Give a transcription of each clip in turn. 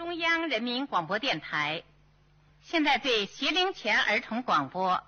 中央人民广播电台，现在对学龄前儿童广播。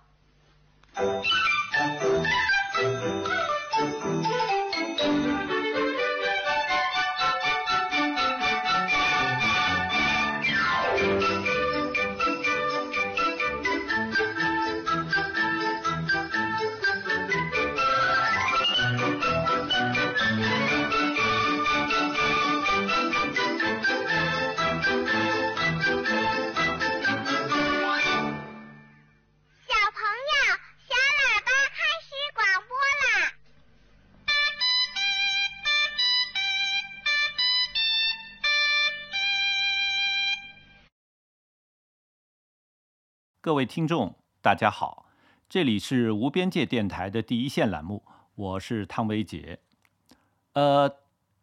各位听众，大家好，这里是无边界电台的第一线栏目，我是汤维杰。呃，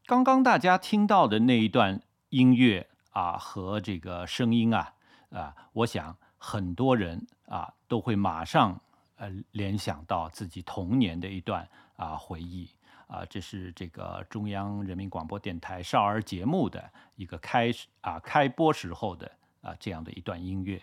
刚刚大家听到的那一段音乐啊和这个声音啊啊，我想很多人啊都会马上呃联想到自己童年的一段啊回忆啊，这是这个中央人民广播电台少儿节目的一个开始啊开播时候的啊这样的一段音乐。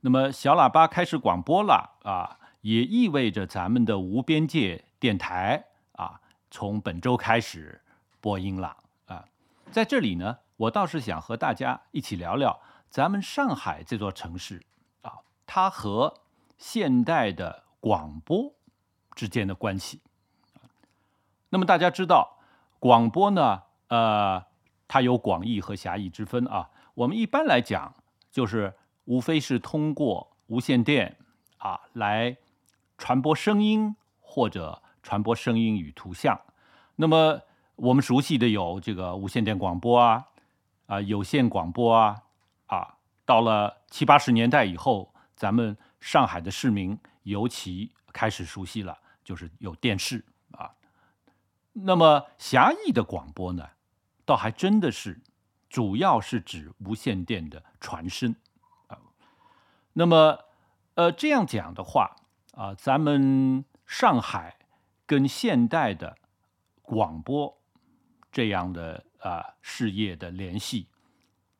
那么小喇叭开始广播了啊，也意味着咱们的无边界电台啊，从本周开始播音了啊。在这里呢，我倒是想和大家一起聊聊咱们上海这座城市啊，它和现代的广播之间的关系。那么大家知道，广播呢，呃，它有广义和狭义之分啊。我们一般来讲，就是无非是通过无线电啊来传播声音或者传播声音与图像。那么我们熟悉的有这个无线电广播啊，啊有线广播啊，啊到了七八十年代以后，咱们上海的市民尤其开始熟悉了，就是有电视啊。那么狭义的广播呢，倒还真的是主要是指无线电的传声。那么，呃，这样讲的话啊，咱们上海跟现代的广播这样的啊事业的联系，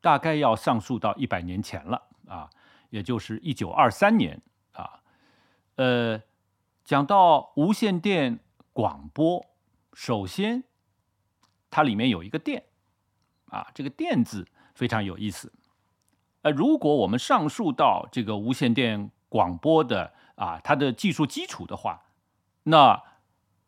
大概要上溯到一百年前了啊，也就是一九二三年啊。呃，讲到无线电广播，首先它里面有一个“电”啊，这个“电”字非常有意思。呃，如果我们上溯到这个无线电广播的啊，它的技术基础的话，那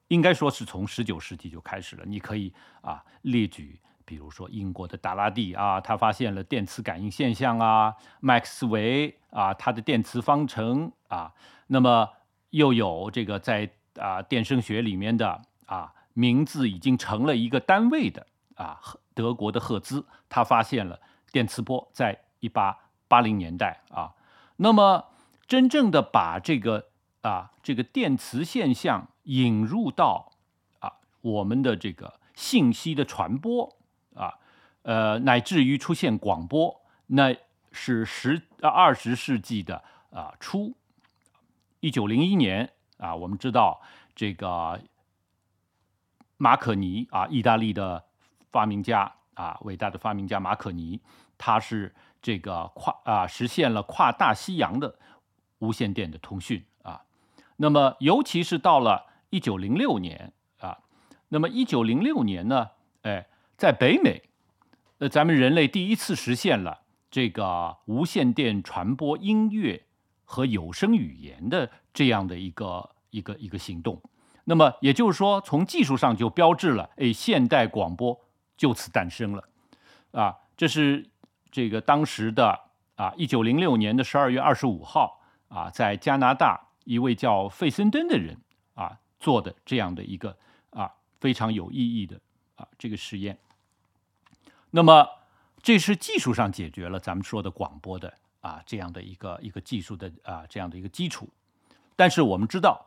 应该说是从十九世纪就开始了。你可以啊列举，比如说英国的达拉第啊，他发现了电磁感应现象啊；麦克斯韦啊，他的电磁方程啊。那么又有这个在啊电声学里面的啊名字已经成了一个单位的啊德国的赫兹，他发现了电磁波在。一八八零年代啊，那么真正的把这个啊这个电磁现象引入到啊我们的这个信息的传播啊，呃乃至于出现广播，那是十二十世纪的啊初，一九零一年啊，我们知道这个马可尼啊，意大利的发明家啊，伟大的发明家马可尼，他是。这个跨啊实现了跨大西洋的无线电的通讯啊，那么尤其是到了一九零六年啊，那么一九零六年呢，哎，在北美，呃，咱们人类第一次实现了这个无线电传播音乐和有声语言的这样的一个一个一个行动，那么也就是说，从技术上就标志了，哎，现代广播就此诞生了。啊，这是。这个当时的啊，一九零六年的十二月二十五号啊，在加拿大一位叫费森登的人啊做的这样的一个啊非常有意义的啊这个实验。那么这是技术上解决了咱们说的广播的啊这样的一个一个技术的啊这样的一个基础。但是我们知道，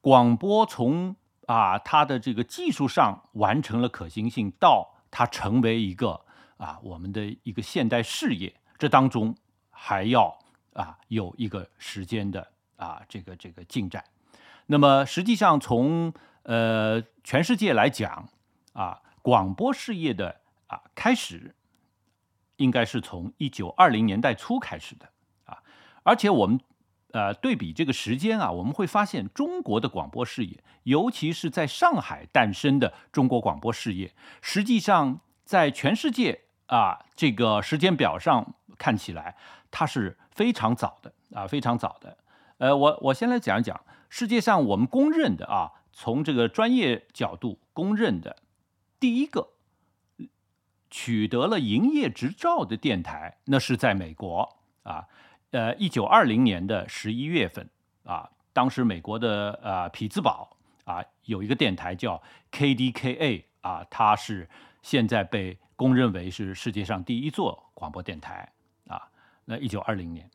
广播从啊它的这个技术上完成了可行性，到它成为一个。啊，我们的一个现代事业，这当中还要啊有一个时间的啊这个这个进展。那么实际上从呃全世界来讲啊，广播事业的啊开始应该是从一九二零年代初开始的啊，而且我们呃对比这个时间啊，我们会发现中国的广播事业，尤其是在上海诞生的中国广播事业，实际上在全世界啊这个时间表上看起来，它是非常早的啊，非常早的。呃，我我先来讲一讲世界上我们公认的啊，从这个专业角度公认的第一个。取得了营业执照的电台，那是在美国啊，呃，一九二零年的十一月份啊，当时美国的呃匹兹堡啊有一个电台叫 KDKA 啊，它是现在被公认为是世界上第一座广播电台啊。那一九二零年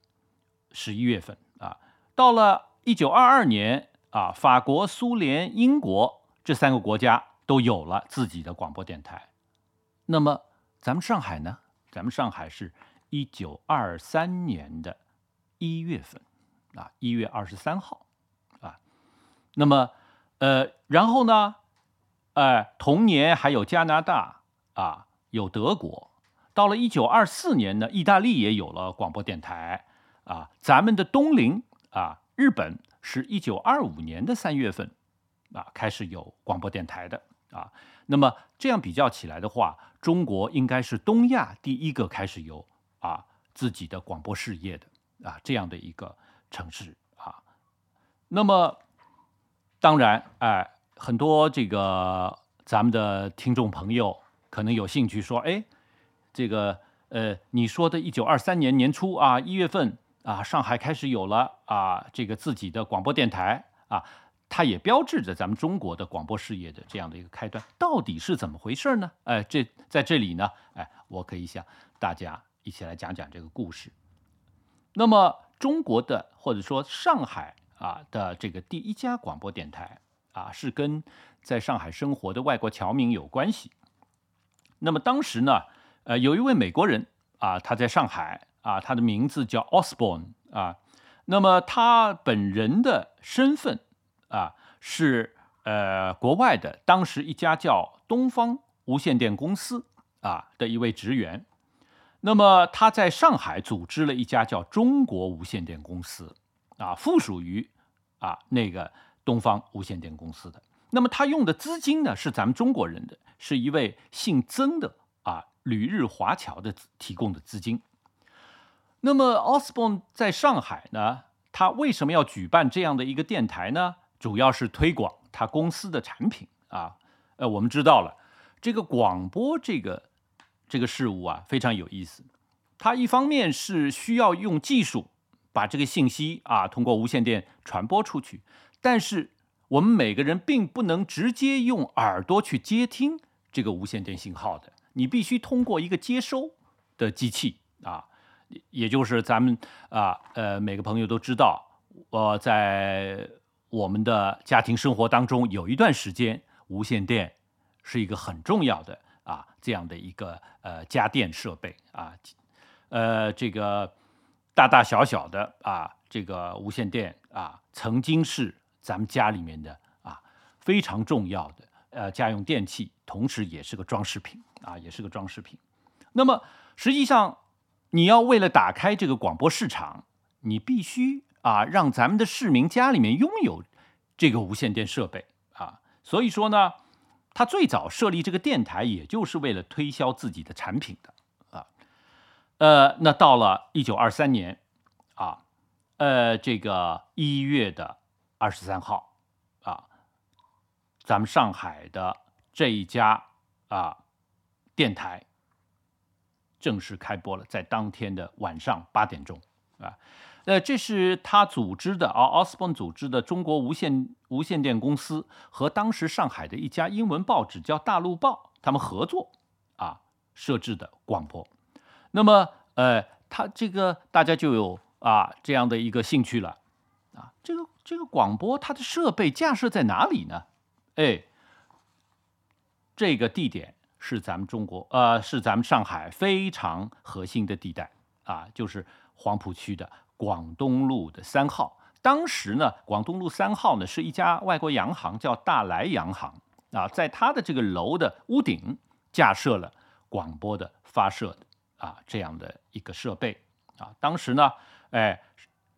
十一月份啊，到了一九二二年啊，法国、苏联、英国这三个国家都有了自己的广播电台，那么。咱们上海呢？咱们上海是一九二三年的一月份，啊，一月二十三号，啊，那么，呃，然后呢，哎，同年还有加拿大，啊，有德国，到了一九二四年呢，意大利也有了广播电台，啊，咱们的东邻啊，日本是一九二五年的三月份，啊，开始有广播电台的，啊。那么这样比较起来的话，中国应该是东亚第一个开始有啊自己的广播事业的啊这样的一个城市啊。那么当然，哎，很多这个咱们的听众朋友可能有兴趣说，哎，这个呃，你说的1923年年初啊一月份啊，上海开始有了啊这个自己的广播电台啊。它也标志着咱们中国的广播事业的这样的一个开端，到底是怎么回事呢？哎，这在这里呢，哎，我可以向大家一起来讲讲这个故事。那么，中国的或者说上海啊的这个第一家广播电台啊，是跟在上海生活的外国侨民有关系。那么当时呢，呃，有一位美国人啊，他在上海啊，他的名字叫 Osborne 啊，那么他本人的身份。啊，是呃，国外的当时一家叫东方无线电公司啊的一位职员，那么他在上海组织了一家叫中国无线电公司啊，附属于啊那个东方无线电公司的。那么他用的资金呢，是咱们中国人的，是一位姓曾的啊旅日华侨的提供的资金。那么 Osborne 在上海呢，他为什么要举办这样的一个电台呢？主要是推广他公司的产品啊，呃，我们知道了这个广播这个这个事物啊非常有意思，它一方面是需要用技术把这个信息啊通过无线电传播出去，但是我们每个人并不能直接用耳朵去接听这个无线电信号的，你必须通过一个接收的机器啊，也就是咱们啊呃每个朋友都知道，我在。我们的家庭生活当中有一段时间，无线电是一个很重要的啊这样的一个呃家电设备啊，呃这个大大小小的啊这个无线电啊，曾经是咱们家里面的啊非常重要的呃家用电器，同时也是个装饰品啊，也是个装饰品。那么实际上，你要为了打开这个广播市场，你必须。啊，让咱们的市民家里面拥有这个无线电设备啊，所以说呢，他最早设立这个电台，也就是为了推销自己的产品的啊。呃，那到了一九二三年啊，呃，这个一月的二十三号啊，咱们上海的这一家啊电台正式开播了，在当天的晚上八点钟啊。呃，这是他组织的啊，奥斯本组织的中国无线无线电公司和当时上海的一家英文报纸叫《大陆报》，他们合作啊设置的广播。那么，呃，他这个大家就有啊这样的一个兴趣了啊，这个这个广播它的设备架设在哪里呢？哎，这个地点是咱们中国呃，是咱们上海非常核心的地带啊，就是黄浦区的。广东路的三号，当时呢，广东路三号呢是一家外国洋行，叫大来洋行啊，在它的这个楼的屋顶架设了广播的发射的啊这样的一个设备啊。当时呢，哎，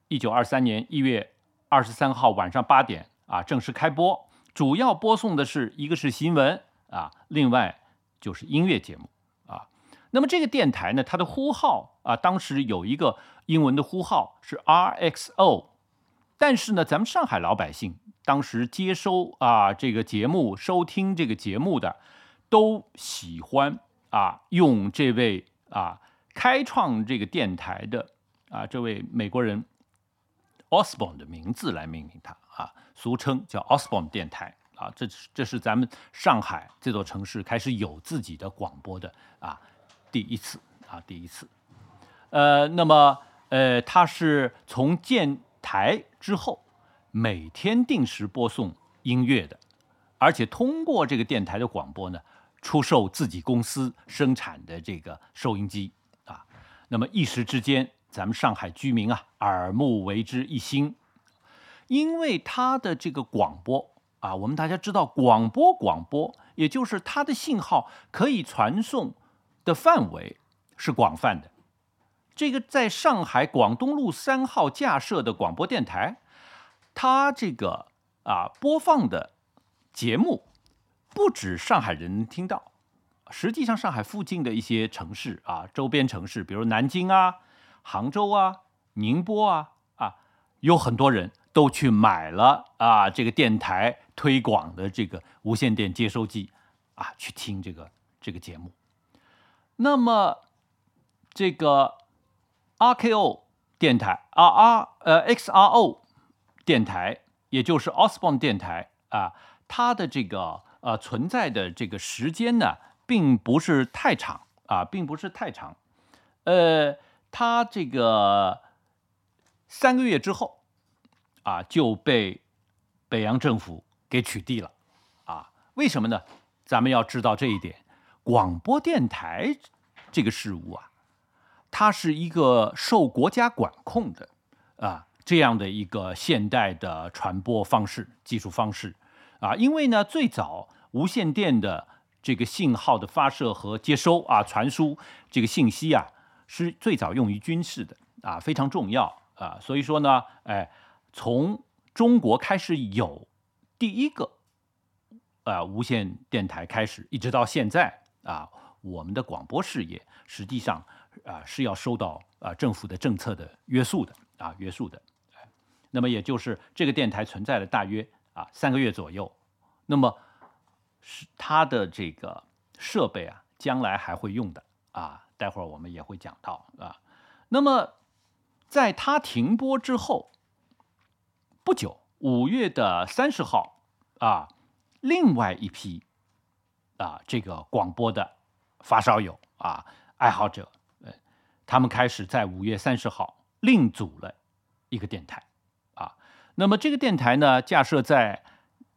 一九二三年一月二十三号晚上八点啊正式开播，主要播送的是一个是新闻啊，另外就是音乐节目啊。那么这个电台呢，它的呼号啊，当时有一个英文的呼号是 RXO，但是呢，咱们上海老百姓当时接收啊这个节目、收听这个节目的，都喜欢啊用这位啊开创这个电台的啊这位美国人 Osborne 的名字来命名它啊，俗称叫 Osborne 电台啊。这这是咱们上海这座城市开始有自己的广播的啊第一次啊第一次。呃，那么呃，它是从建台之后，每天定时播送音乐的，而且通过这个电台的广播呢，出售自己公司生产的这个收音机啊。那么一时之间，咱们上海居民啊，耳目为之一新，因为它的这个广播啊，我们大家知道，广播广播，也就是它的信号可以传送的范围是广泛的。这个在上海广东路三号架设的广播电台，它这个啊播放的节目不止上海人听到，实际上上海附近的一些城市啊，周边城市，比如南京啊、杭州啊、宁波啊啊，有很多人都去买了啊这个电台推广的这个无线电接收机啊，去听这个这个节目。那么这个。RKO 电台啊，R 呃 XRO 电台，也就是 Osborne 电台啊，它的这个呃存在的这个时间呢，并不是太长啊，并不是太长。呃，他这个三个月之后啊，就被北洋政府给取缔了啊。为什么呢？咱们要知道这一点，广播电台这个事物啊。它是一个受国家管控的啊这样的一个现代的传播方式、技术方式啊，因为呢，最早无线电的这个信号的发射和接收啊、传输这个信息啊，是最早用于军事的啊，非常重要啊。所以说呢，哎，从中国开始有第一个啊无线电台开始，一直到现在啊，我们的广播事业实际上。啊，是要受到啊政府的政策的约束的啊约束的，那么也就是这个电台存在了大约啊三个月左右，那么是它的这个设备啊，将来还会用的啊，待会儿我们也会讲到啊。那么在它停播之后不久，五月的三十号啊，另外一批啊这个广播的发烧友啊爱好者。呃他们开始在五月三十号另组了一个电台，啊，那么这个电台呢架设在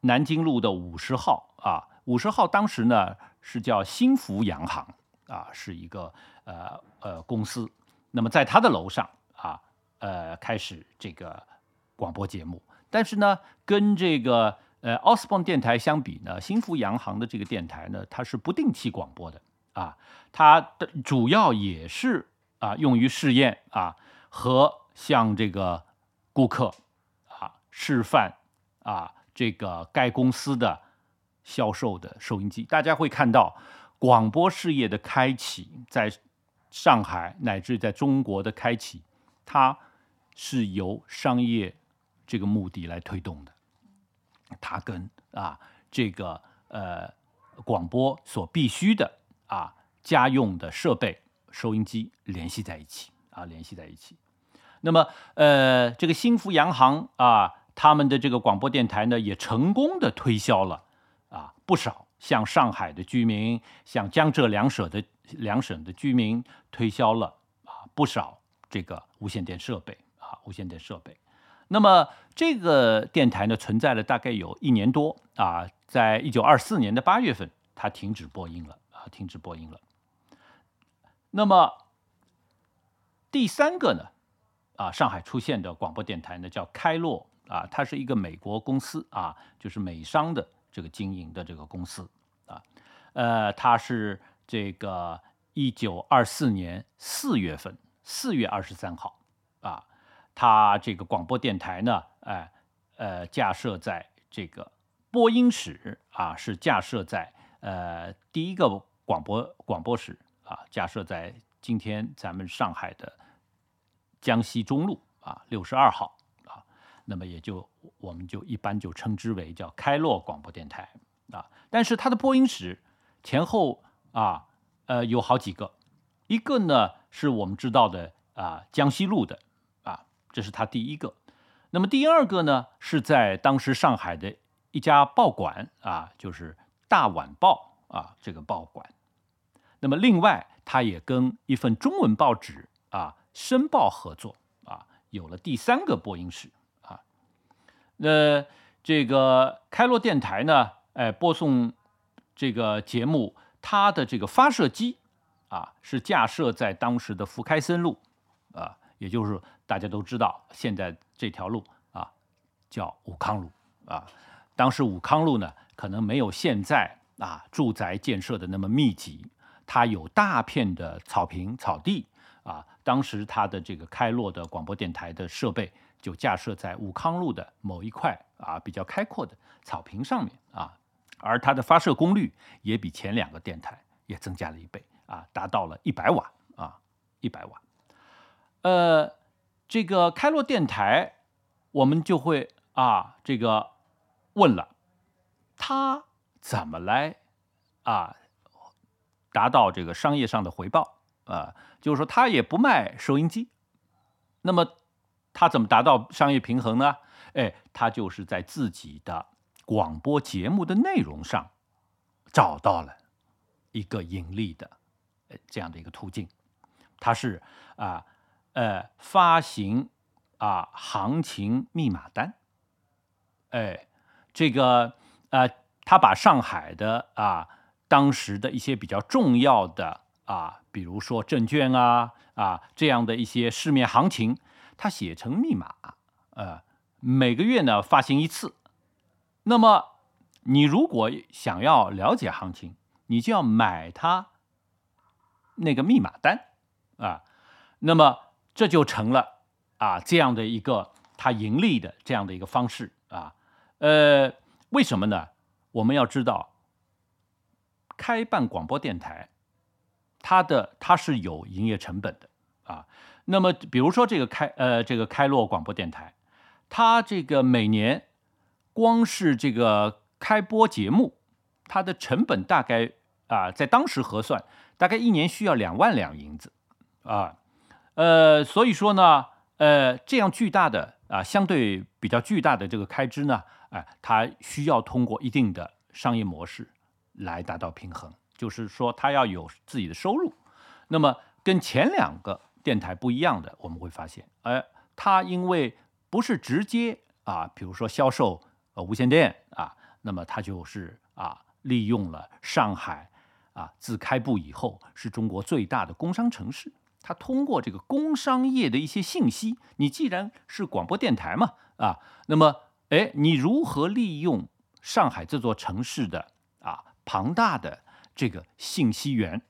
南京路的五十号，啊，五十号当时呢是叫新福洋行，啊，是一个呃呃公司，那么在他的楼上，啊，呃开始这个广播节目，但是呢跟这个呃奥斯邦电台相比呢，新福洋行的这个电台呢它是不定期广播的，啊，它的主要也是。啊，用于试验啊，和向这个顾客啊示范啊，这个该公司的销售的收音机，大家会看到广播事业的开启，在上海乃至在中国的开启，它是由商业这个目的来推动的，它跟啊这个呃广播所必须的啊家用的设备。收音机联系在一起啊，联系在一起。那么，呃，这个新福洋行啊，他们的这个广播电台呢，也成功的推销了啊不少像上海的居民、像江浙两省的两省的居民推销了啊不少这个无线电设备啊无线电设备。那么，这个电台呢，存在了大概有一年多啊，在一九二四年的八月份，它停止播音了啊，停止播音了。那么第三个呢，啊，上海出现的广播电台呢叫开洛啊，它是一个美国公司啊，就是美商的这个经营的这个公司啊，呃，它是这个一九二四年四月份，四月二十三号，啊，它这个广播电台呢，哎，呃，架设在这个播音室啊，是架设在呃第一个广播广播室啊，架设在今天咱们上海的江西中路啊六十二号啊，那么也就我们就一般就称之为叫开洛广播电台啊，但是它的播音室前后啊。呃，有好几个，一个呢是我们知道的啊，江西路的啊，这是他第一个。那么第二个呢是在当时上海的一家报馆啊，就是《大晚报》啊，这个报馆。那么另外，他也跟一份中文报纸啊，《申报》合作啊，有了第三个播音室啊。那这个开罗电台呢，哎，播送这个节目。它的这个发射机啊，是架设在当时的福开森路啊，也就是大家都知道，现在这条路啊叫武康路啊。当时武康路呢，可能没有现在啊住宅建设的那么密集，它有大片的草坪草地啊。当时它的这个开落的广播电台的设备就架设在武康路的某一块啊比较开阔的草坪上面啊。而它的发射功率也比前两个电台也增加了一倍啊，达到了一百瓦啊，一百瓦。呃，这个开洛电台，我们就会啊，这个问了，它怎么来啊，达到这个商业上的回报啊？就是说，它也不卖收音机，那么它怎么达到商业平衡呢？哎，它就是在自己的。广播节目的内容上找到了一个盈利的呃这样的一个途径，它是啊呃发行啊行情密码单，哎这个呃他把上海的啊当时的一些比较重要的啊比如说证券啊啊这样的一些市面行情，他写成密码呃每个月呢发行一次。那么，你如果想要了解行情，你就要买它那个密码单啊。那么这就成了啊这样的一个它盈利的这样的一个方式啊。呃，为什么呢？我们要知道，开办广播电台，它的它是有营业成本的啊。那么，比如说这个开呃这个开洛广播电台，它这个每年。光是这个开播节目，它的成本大概啊，在当时核算，大概一年需要两万两银子啊，呃，所以说呢，呃，这样巨大的啊，相对比较巨大的这个开支呢，哎，它需要通过一定的商业模式来达到平衡，就是说它要有自己的收入。那么跟前两个电台不一样的，我们会发现，哎，它因为不是直接啊，比如说销售。呃，无线电啊，那么它就是啊，利用了上海啊，自开埠以后是中国最大的工商城市。它通过这个工商业的一些信息，你既然是广播电台嘛啊，那么哎，你如何利用上海这座城市的啊庞大的这个信息源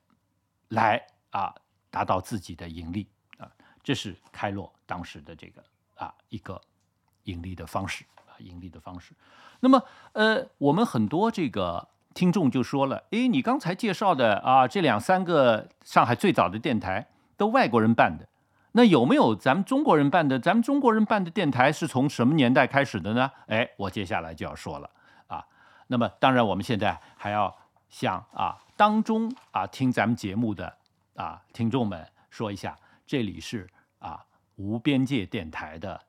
来啊达到自己的盈利啊？这是开洛当时的这个啊一个盈利的方式。盈利的方式，那么呃，我们很多这个听众就说了，哎，你刚才介绍的啊，这两三个上海最早的电台都外国人办的，那有没有咱们中国人办的？咱们中国人办的电台是从什么年代开始的呢？哎，我接下来就要说了啊。那么当然，我们现在还要向啊当中啊听咱们节目的啊听众们说一下，这里是啊无边界电台的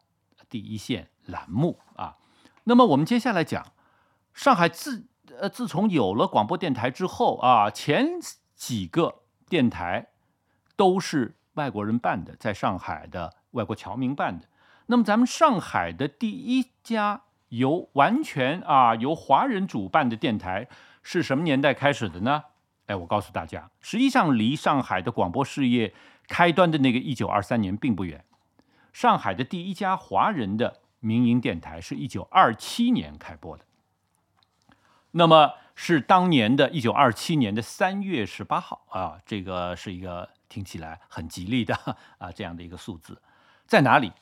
第一线栏目啊。那么我们接下来讲，上海自呃自从有了广播电台之后啊，前几个电台都是外国人办的，在上海的外国侨民办的。那么咱们上海的第一家由完全啊由华人主办的电台是什么年代开始的呢？哎，我告诉大家，实际上离上海的广播事业开端的那个一九二三年并不远。上海的第一家华人的。民营电台是一九二七年开播的，那么是当年的一九二七年的三月十八号啊，这个是一个听起来很吉利的 啊这样的一个数字，在哪里？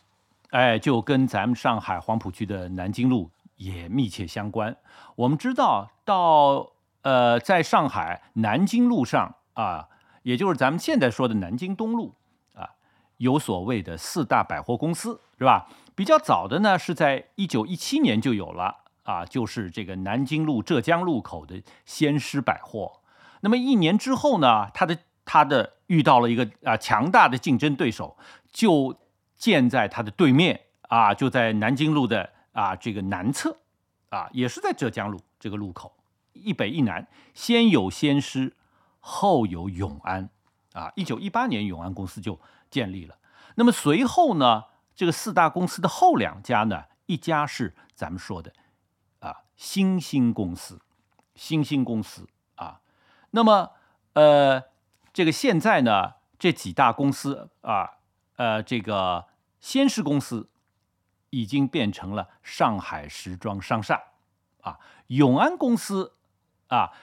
哎，就跟咱们上海黄浦区的南京路也密切相关。我们知道，到呃，在上海南京路上啊，也就是咱们现在说的南京东路啊，有所谓的四大百货公司，是吧？比较早的呢，是在一九一七年就有了啊，就是这个南京路浙江路口的先施百货。那么一年之后呢，它的它的遇到了一个啊强大的竞争对手，就。建在它的对面啊，就在南京路的啊这个南侧，啊也是在浙江路这个路口，一北一南，先有先施，后有永安，啊，一九一八年永安公司就建立了。那么随后呢，这个四大公司的后两家呢，一家是咱们说的啊新兴公司，新兴公司啊，那么呃这个现在呢这几大公司啊呃这个。先施公司已经变成了上海时装商厦，啊，永安公司啊，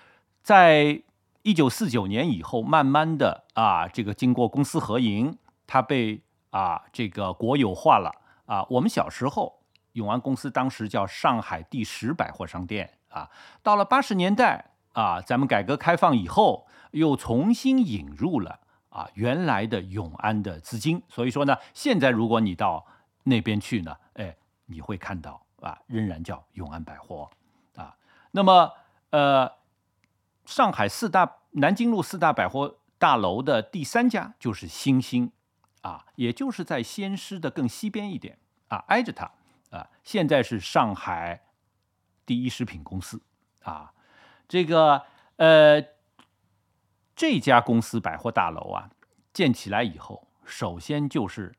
在一九四九年以后，慢慢的啊，这个经过公私合营，它被啊这个国有化了啊。我们小时候，永安公司当时叫上海第十百货商店啊。到了八十年代啊，咱们改革开放以后，又重新引入了。啊，原来的永安的资金，所以说呢，现在如果你到那边去呢，哎，你会看到啊，仍然叫永安百货啊。那么，呃，上海四大、南京路四大百货大楼的第三家就是新兴啊，也就是在先施的更西边一点啊，挨着它啊。现在是上海第一食品公司啊，这个呃。这家公司百货大楼啊，建起来以后，首先就是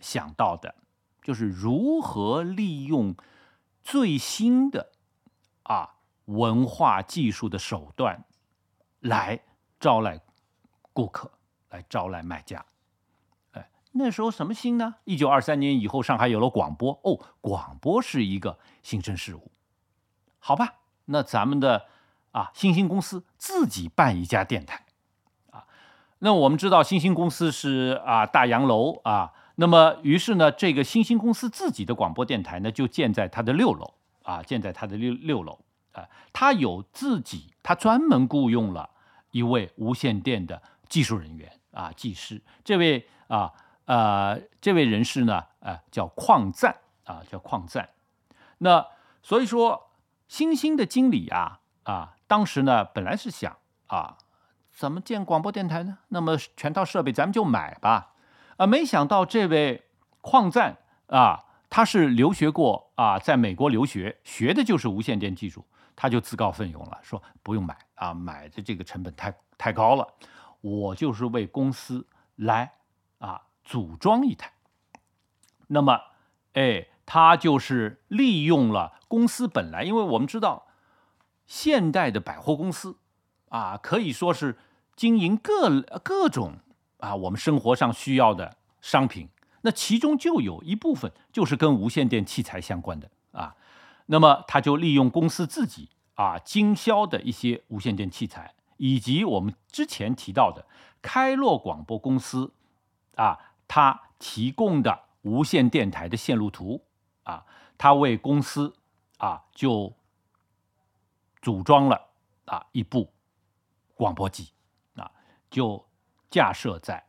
想到的，就是如何利用最新的啊文化技术的手段来招来顾客，来招来买家。那时候什么新呢？一九二三年以后，上海有了广播哦，广播是一个新生事物。好吧，那咱们的。啊，新兴公司自己办一家电台，啊，那我们知道新兴公司是啊大洋楼啊，那么于是呢，这个新兴公司自己的广播电台呢就建在它的六楼啊，建在它的六六楼啊，它有自己，它专门雇佣了一位无线电的技术人员啊，技师，这位啊呃这位人士呢，呃叫矿赞啊，叫矿赞，那所以说新兴的经理啊啊。当时呢，本来是想啊，怎么建广播电台呢？那么全套设备咱们就买吧，啊，没想到这位矿赞啊，他是留学过啊，在美国留学，学的就是无线电技术，他就自告奋勇了，说不用买啊，买的这个成本太太高了，我就是为公司来啊组装一台。那么，哎，他就是利用了公司本来，因为我们知道。现代的百货公司，啊，可以说是经营各各种啊我们生活上需要的商品。那其中就有一部分就是跟无线电器材相关的啊。那么他就利用公司自己啊经销的一些无线电器材，以及我们之前提到的开洛广播公司啊，他提供的无线电台的线路图啊，他为公司啊就。组装了啊一部广播机啊，就架设在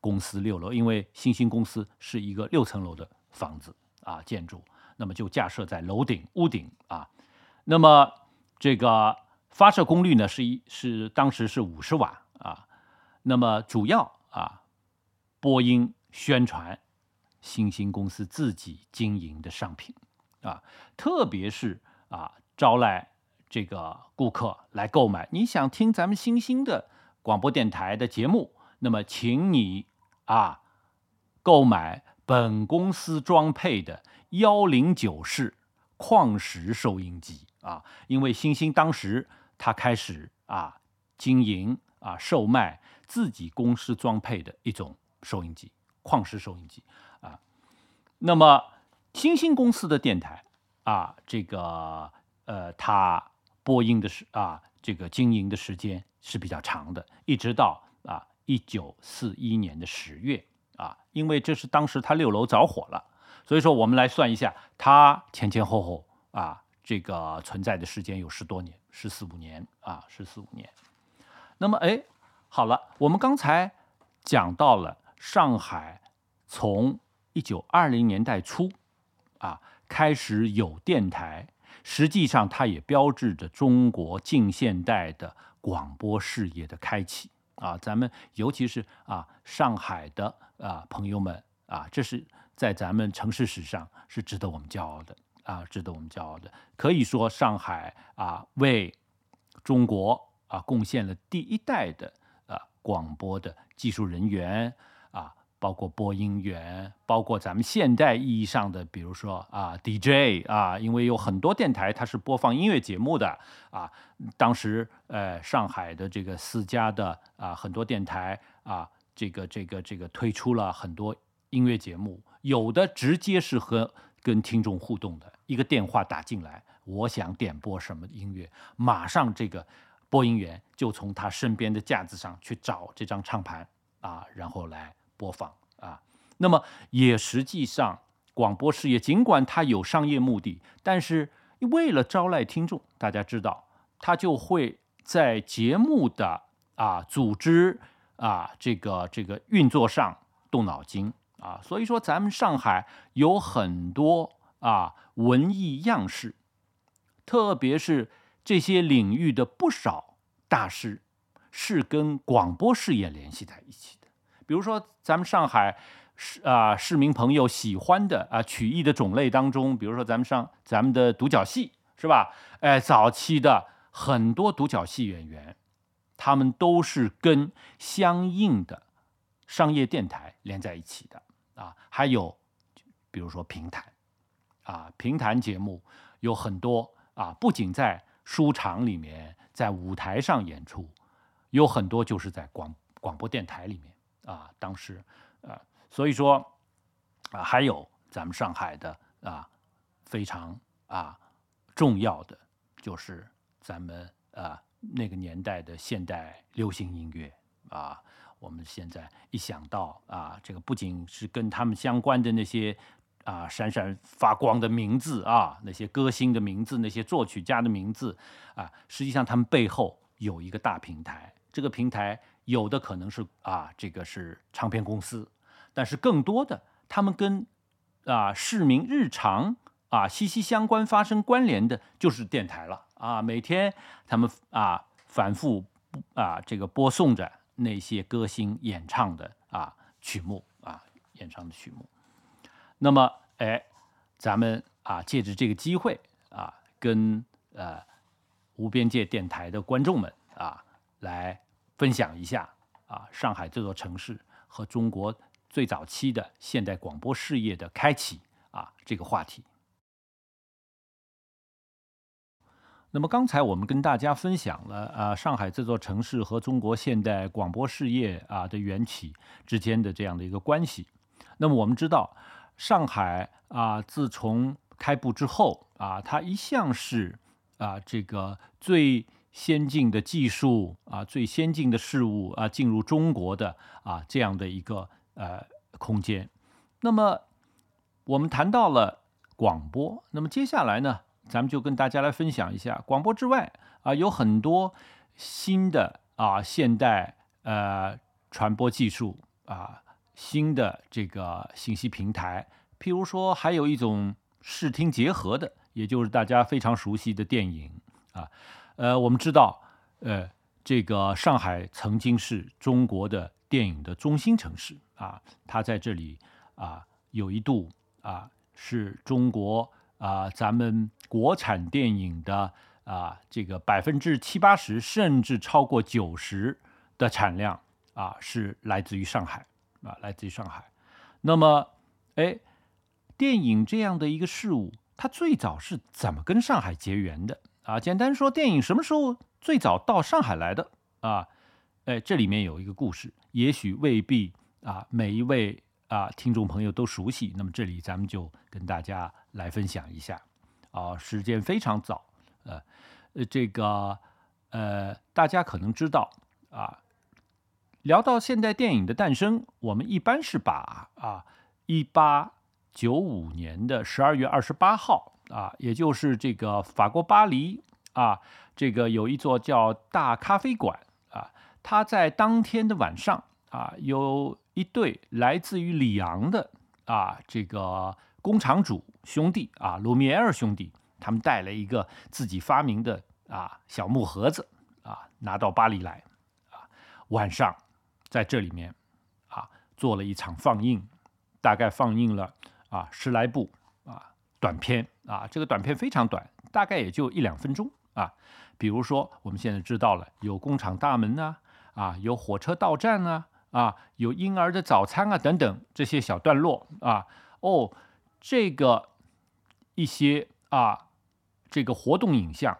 公司六楼，因为新兴公司是一个六层楼的房子啊建筑，那么就架设在楼顶屋顶啊。那么这个发射功率呢是一是当时是五十瓦啊。那么主要啊播音宣传新兴公司自己经营的商品啊，特别是啊招来。这个顾客来购买，你想听咱们新兴的广播电台的节目，那么请你啊购买本公司装配的幺零九式矿石收音机啊，因为新兴当时他开始啊经营啊售卖自己公司装配的一种收音机矿石收音机啊，那么新兴公司的电台啊，这个呃它。播音的时啊，这个经营的时间是比较长的，一直到啊一九四一年的十月啊，因为这是当时他六楼着火了，所以说我们来算一下，它前前后后啊这个存在的时间有十多年，十四五年啊，十四五年。那么哎，好了，我们刚才讲到了上海从一九二零年代初啊开始有电台。实际上，它也标志着中国近现代的广播事业的开启啊！咱们尤其是啊，上海的啊朋友们啊，这是在咱们城市史上是值得我们骄傲的啊，值得我们骄傲的。可以说，上海啊为中国啊贡献了第一代的啊广播的技术人员。包括播音员，包括咱们现代意义上的，比如说啊 DJ 啊，因为有很多电台它是播放音乐节目的啊。当时呃上海的这个四家的啊很多电台啊，这个这个这个推出了很多音乐节目，有的直接是和跟听众互动的，一个电话打进来，我想点播什么音乐，马上这个播音员就从他身边的架子上去找这张唱盘啊，然后来。播放啊，那么也实际上，广播事业尽管它有商业目的，但是为了招徕听众，大家知道，它就会在节目的啊组织啊这个这个运作上动脑筋啊。所以说，咱们上海有很多啊文艺样式，特别是这些领域的不少大师，是跟广播事业联系在一起。比如说，咱们上海市啊市民朋友喜欢的啊曲艺的种类当中，比如说咱们上咱们的独角戏是吧？哎，早期的很多独角戏演员，他们都是跟相应的商业电台连在一起的啊。还有比如说评弹啊，评弹节目有很多啊，不仅在书场里面，在舞台上演出，有很多就是在广广播电台里面。啊，当时，啊，所以说，啊，还有咱们上海的啊，非常啊重要的，就是咱们啊那个年代的现代流行音乐啊。我们现在一想到啊，这个不仅是跟他们相关的那些啊闪闪发光的名字啊，那些歌星的名字，那些作曲家的名字啊，实际上他们背后有一个大平台，这个平台。有的可能是啊，这个是唱片公司，但是更多的，他们跟啊市民日常啊息息相关、发生关联的，就是电台了啊。每天他们啊反复啊这个播送着那些歌星演唱的啊曲目啊演唱的曲目。那么，哎，咱们啊借着这个机会啊，跟呃无边界电台的观众们啊来。分享一下啊，上海这座城市和中国最早期的现代广播事业的开启啊，这个话题。那么刚才我们跟大家分享了啊，上海这座城市和中国现代广播事业啊的缘起之间的这样的一个关系。那么我们知道，上海啊，自从开埠之后啊，它一向是啊这个最。先进的技术啊，最先进的事物啊，进入中国的啊这样的一个呃空间。那么我们谈到了广播，那么接下来呢，咱们就跟大家来分享一下广播之外啊，有很多新的啊现代呃传播技术啊，新的这个信息平台。譬如说，还有一种视听结合的，也就是大家非常熟悉的电影啊。呃，我们知道，呃，这个上海曾经是中国的电影的中心城市啊，它在这里啊，有一度啊，是中国啊，咱们国产电影的啊，这个百分之七八十甚至超过九十的产量啊，是来自于上海啊，来自于上海。那么，哎，电影这样的一个事物，它最早是怎么跟上海结缘的？啊，简单说，电影什么时候最早到上海来的啊？哎，这里面有一个故事，也许未必啊，每一位啊听众朋友都熟悉。那么这里咱们就跟大家来分享一下啊，时间非常早，呃呃，这个呃，大家可能知道啊，聊到现代电影的诞生，我们一般是把啊，一八九五年的十二月二十八号啊，也就是这个法国巴黎啊，这个有一座叫大咖啡馆啊，它在当天的晚上啊，有一对来自于里昂的啊，这个工厂主兄弟啊，卢米埃尔兄弟。他们带了一个自己发明的啊小木盒子啊，拿到巴黎来啊，晚上在这里面啊做了一场放映，大概放映了啊十来部啊短片啊，这个短片非常短，大概也就一两分钟啊。比如说我们现在知道了有工厂大门呐啊，有火车到站啊啊，有婴儿的早餐啊等等这些小段落啊哦，这个一些啊。这个活动影像，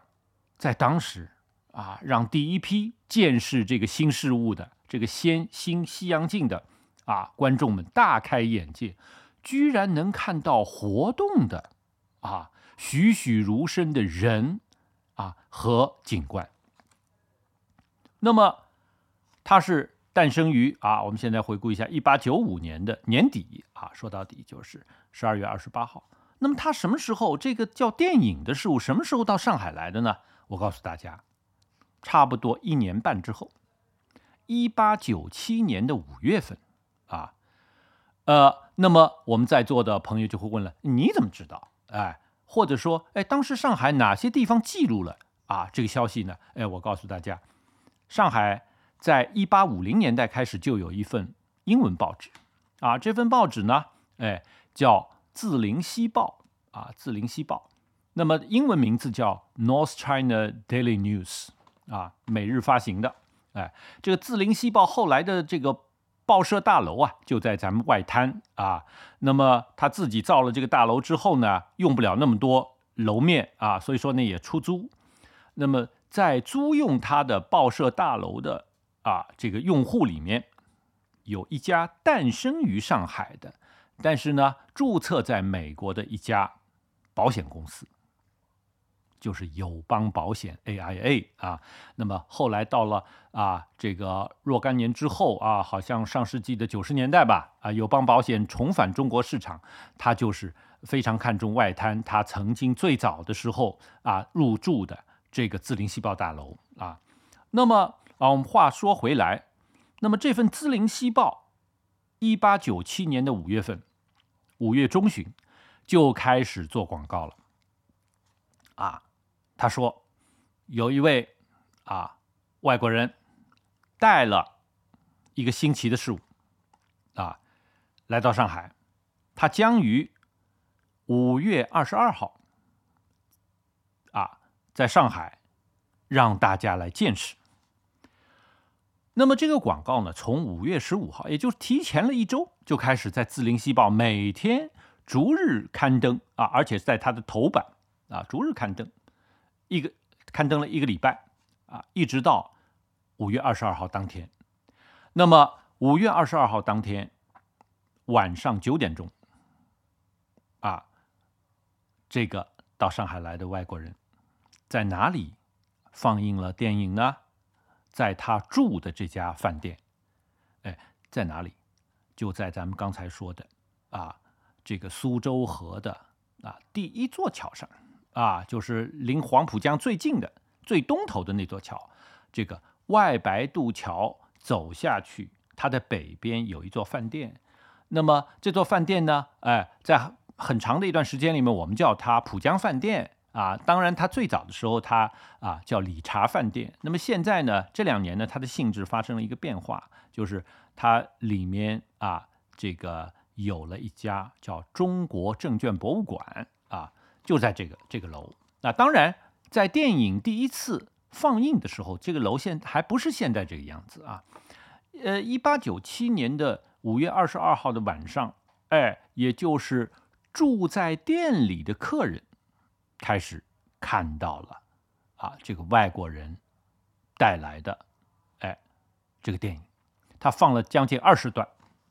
在当时啊，让第一批见识这个新事物的这个先新西洋镜的啊观众们大开眼界，居然能看到活动的啊栩栩如生的人啊和景观。那么，它是诞生于啊，我们现在回顾一下，一八九五年的年底啊，说到底就是十二月二十八号。那么他什么时候这个叫电影的事物什么时候到上海来的呢？我告诉大家，差不多一年半之后，一八九七年的五月份，啊，呃，那么我们在座的朋友就会问了：你怎么知道？哎，或者说，哎，当时上海哪些地方记录了啊这个消息呢？哎，我告诉大家，上海在一八五零年代开始就有一份英文报纸，啊，这份报纸呢，哎，叫。《字林西报》啊，《字林西报》，那么英文名字叫《North China Daily News》啊，每日发行的。哎，这个《字林西报》后来的这个报社大楼啊，就在咱们外滩啊。那么他自己造了这个大楼之后呢，用不了那么多楼面啊，所以说呢也出租。那么在租用他的报社大楼的啊这个用户里面，有一家诞生于上海的。但是呢，注册在美国的一家保险公司，就是友邦保险 （AIA） 啊。那么后来到了啊，这个若干年之后啊，好像上世纪的九十年代吧，啊，友邦保险重返中国市场，它就是非常看重外滩，它曾经最早的时候啊入驻的这个资灵西报大楼啊。那么啊，我们话说回来，那么这份资灵西报。一八九七年的五月份，五月中旬就开始做广告了。啊，他说有一位啊外国人带了一个新奇的事物啊来到上海，他将于五月二十二号啊在上海让大家来见识。那么这个广告呢，从五月十五号，也就是提前了一周，就开始在《字林西报》每天逐日刊登啊，而且在它的头版啊，逐日刊登，一个刊登了一个礼拜啊，一直到五月二十二号当天。那么五月二十二号当天晚上九点钟啊，这个到上海来的外国人在哪里放映了电影呢？在他住的这家饭店，哎，在哪里？就在咱们刚才说的啊，这个苏州河的啊第一座桥上啊，就是离黄浦江最近的最东头的那座桥。这个外白渡桥走下去，它的北边有一座饭店。那么这座饭店呢，哎，在很长的一段时间里面，我们叫它浦江饭店。啊，当然，它最早的时候，它啊叫理查饭店。那么现在呢，这两年呢，它的性质发生了一个变化，就是它里面啊，这个有了一家叫中国证券博物馆，就在这个这个楼。那当然，在电影第一次放映的时候，这个楼现还不是现在这个样子啊。呃，一八九七年的五月二十二号的晚上，哎，也就是住在店里的客人。开始看到了啊，这个外国人带来的哎，这个电影，他放了将近二十段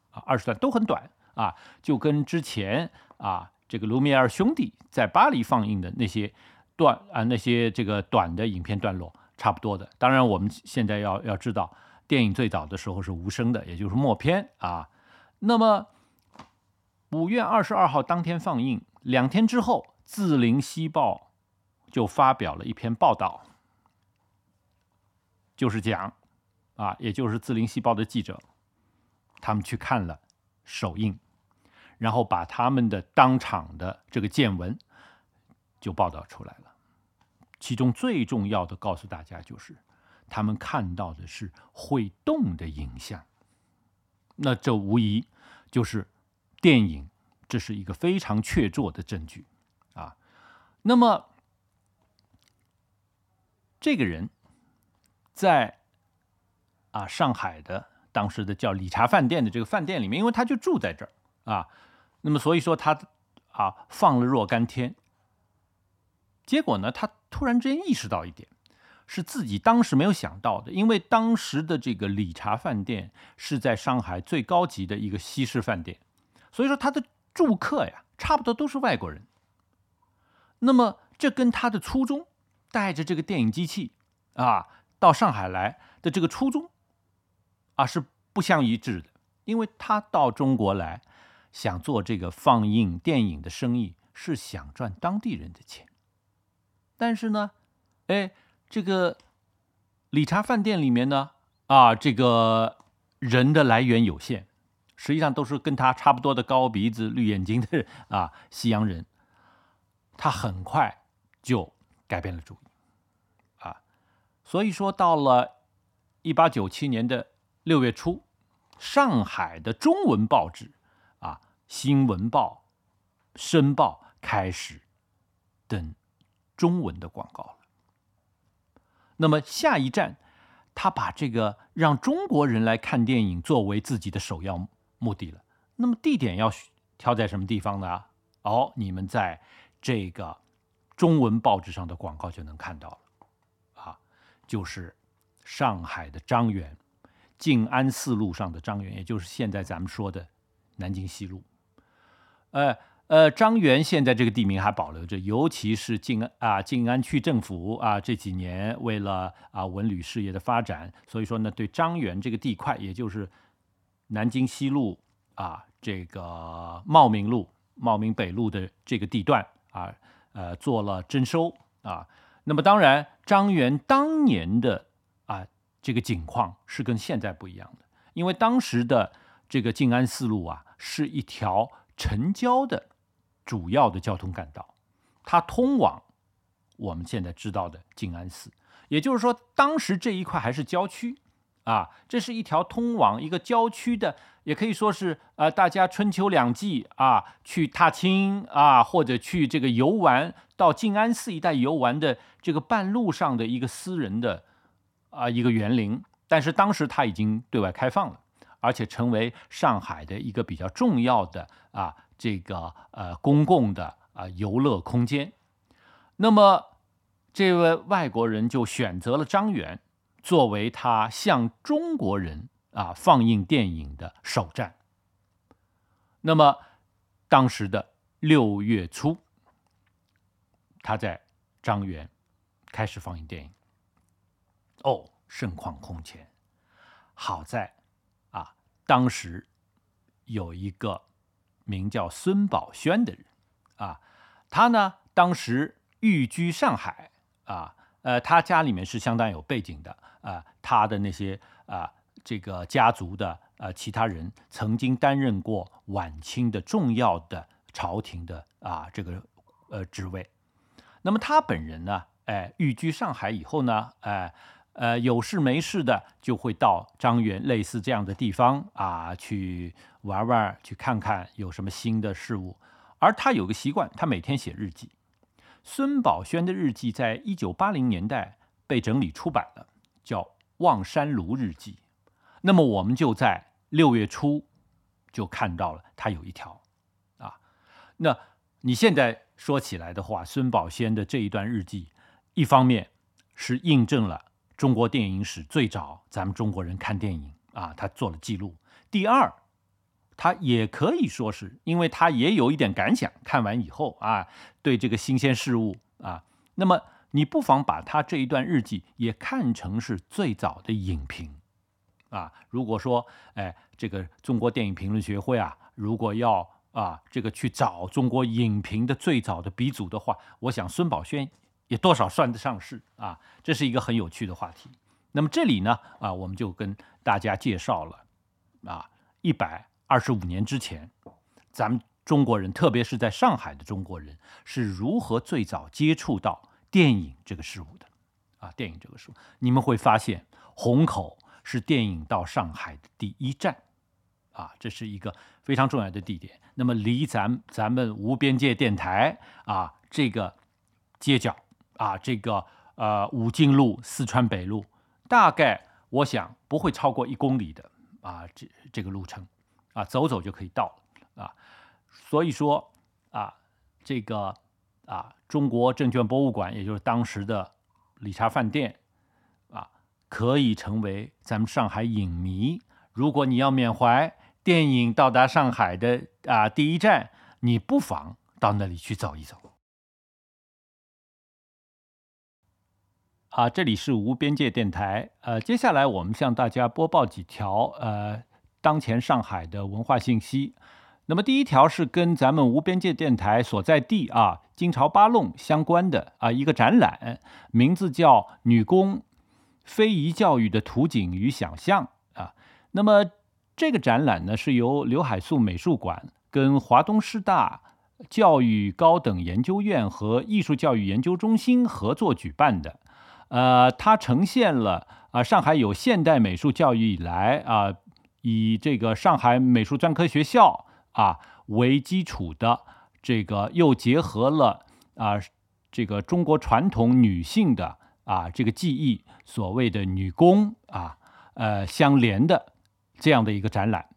啊，二十段都很短啊，就跟之前啊这个卢米埃尔兄弟在巴黎放映的那些段啊那些这个短的影片段落差不多的。当然，我们现在要要知道，电影最早的时候是无声的，也就是默片啊。那么五月二十二号当天放映，两天之后，《自林西报》就发表了一篇报道，就是讲啊，也就是《自林西报》的记者，他们去看了首映。然后把他们的当场的这个见闻就报道出来了，其中最重要的告诉大家就是，他们看到的是会动的影像，那这无疑就是电影，这是一个非常确凿的证据啊。那么这个人在啊上海的当时的叫理查饭店的这个饭店里面，因为他就住在这儿啊。那么，所以说他啊放了若干天，结果呢，他突然之间意识到一点，是自己当时没有想到的，因为当时的这个理查饭店是在上海最高级的一个西式饭店，所以说他的住客呀，差不多都是外国人。那么，这跟他的初衷，带着这个电影机器啊到上海来的这个初衷啊是不相一致的，因为他到中国来。想做这个放映电影的生意，是想赚当地人的钱。但是呢，哎，这个理查饭店里面呢，啊，这个人的来源有限，实际上都是跟他差不多的高鼻子、绿眼睛的啊西洋人。他很快就改变了主意，啊，所以说到了一八九七年的六月初，上海的中文报纸。新闻报、申报开始登中文的广告了。那么下一站，他把这个让中国人来看电影作为自己的首要目的了。那么地点要挑在什么地方呢？哦，你们在这个中文报纸上的广告就能看到了。啊，就是上海的张园，静安寺路上的张园，也就是现在咱们说的南京西路。呃呃，张园现在这个地名还保留着，尤其是静安啊，静安区政府啊这几年为了啊文旅事业的发展，所以说呢，对张园这个地块，也就是南京西路啊这个茂名路、茂名北路的这个地段啊，呃做了征收啊。那么当然，张园当年的啊这个景况是跟现在不一样的，因为当时的这个静安四路啊是一条。城郊的主要的交通干道，它通往我们现在知道的静安寺。也就是说，当时这一块还是郊区啊，这是一条通往一个郊区的，也可以说是呃，大家春秋两季啊去踏青啊，或者去这个游玩到静安寺一带游玩的这个半路上的一个私人的啊一个园林。但是当时它已经对外开放了。而且成为上海的一个比较重要的啊，这个呃公共的啊游乐空间。那么，这位外国人就选择了张园作为他向中国人啊放映电影的首站。那么，当时的六月初，他在张园开始放映电影。哦，盛况空前，好在。当时有一个名叫孙宝轩的人啊，他呢当时寓居上海啊，呃，他家里面是相当有背景的啊，他的那些啊这个家族的呃其他人曾经担任过晚清的重要的朝廷的啊这个呃职位，那么他本人呢，哎，寓居上海以后呢，哎。呃有事没事的就会到张园类似这样的地方啊，去玩玩，去看看有什么新的事物。而他有个习惯，他每天写日记。孙宝轩的日记在一九八零年代被整理出版了，叫《望山庐日记》。那么我们就在六月初就看到了他有一条啊。那你现在说起来的话，孙宝轩的这一段日记，一方面是印证了。中国电影史最早，咱们中国人看电影啊，他做了记录。第二，他也可以说是因为他也有一点感想，看完以后啊，对这个新鲜事物啊，那么你不妨把他这一段日记也看成是最早的影评啊。如果说，哎，这个中国电影评论学会啊，如果要啊这个去找中国影评的最早的鼻祖的话，我想孙宝轩也多少算得上是啊。这是一个很有趣的话题。那么这里呢，啊，我们就跟大家介绍了啊，一百二十五年之前，咱们中国人，特别是在上海的中国人，是如何最早接触到电影这个事物的啊？电影这个事物，你们会发现，虹口是电影到上海的第一站啊，这是一个非常重要的地点。那么离咱咱们无边界电台啊这个街角啊，这个呃武进路、四川北路。大概我想不会超过一公里的啊，这这个路程啊，走走就可以到啊。所以说啊，这个啊，中国证券博物馆，也就是当时的理查饭店啊，可以成为咱们上海影迷。如果你要缅怀电影到达上海的啊第一站，你不妨到那里去走一走。啊，这里是无边界电台。呃，接下来我们向大家播报几条呃当前上海的文化信息。那么第一条是跟咱们无边界电台所在地啊金朝八弄相关的啊一个展览，名字叫《女工非遗教育的图景与想象》啊。那么这个展览呢是由刘海粟美术馆跟华东师大教育高等研究院和艺术教育研究中心合作举办的。呃，它呈现了啊，上海有现代美术教育以来啊，以这个上海美术专科学校啊为基础的这个，又结合了啊这个中国传统女性的啊这个技艺，所谓的女工啊，呃相连的这样的一个展览。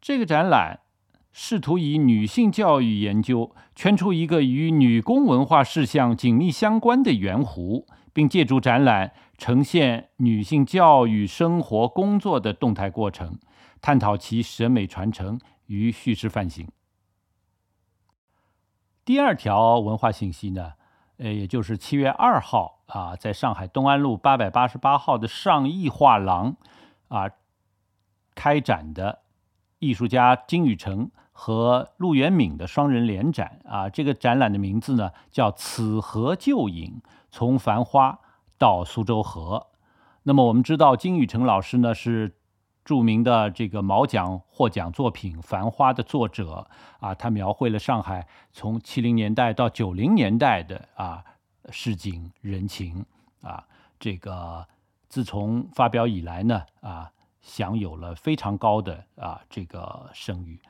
这个展览试图以女性教育研究圈出一个与女工文化事项紧密相关的圆弧。并借助展览呈现女性教育、生活、工作的动态过程，探讨其审美传承与叙事范型。第二条文化信息呢，呃，也就是七月二号啊，在上海东安路八百八十八号的上艺画廊啊开展的艺术家金宇成和陆元敏的双人联展啊，这个展览的名字呢叫《此河旧影》。从《繁花》到苏州河，那么我们知道金宇澄老师呢是著名的这个毛奖获奖作品《繁花》的作者啊，他描绘了上海从七零年代到九零年代的啊市井人情啊，这个自从发表以来呢啊，享有了非常高的啊这个声誉，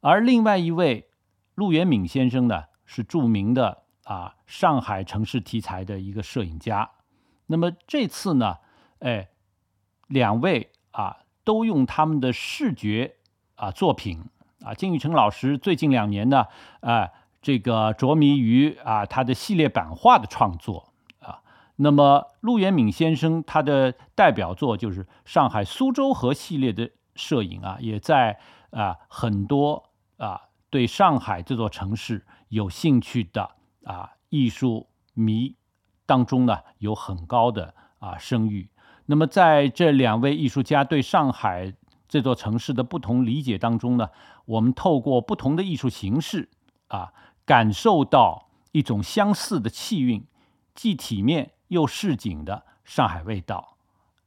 而另外一位陆元敏先生呢是著名的。啊，上海城市题材的一个摄影家。那么这次呢，哎，两位啊都用他们的视觉啊作品啊，金宇成老师最近两年呢，啊，这个着迷于啊他的系列版画的创作啊。那么陆元敏先生他的代表作就是上海苏州河系列的摄影啊，也在啊很多啊对上海这座城市有兴趣的。啊，艺术迷当中呢有很高的啊声誉。那么在这两位艺术家对上海这座城市的不同理解当中呢，我们透过不同的艺术形式啊，感受到一种相似的气韵，既体面又市井的上海味道。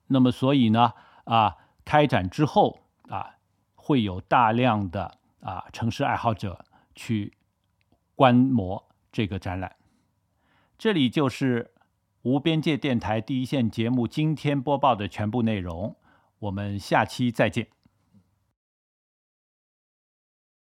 那么所以呢啊，开展之后啊，会有大量的啊城市爱好者去观摩。这个展览，这里就是无边界电台第一线节目今天播报的全部内容。我们下期再见。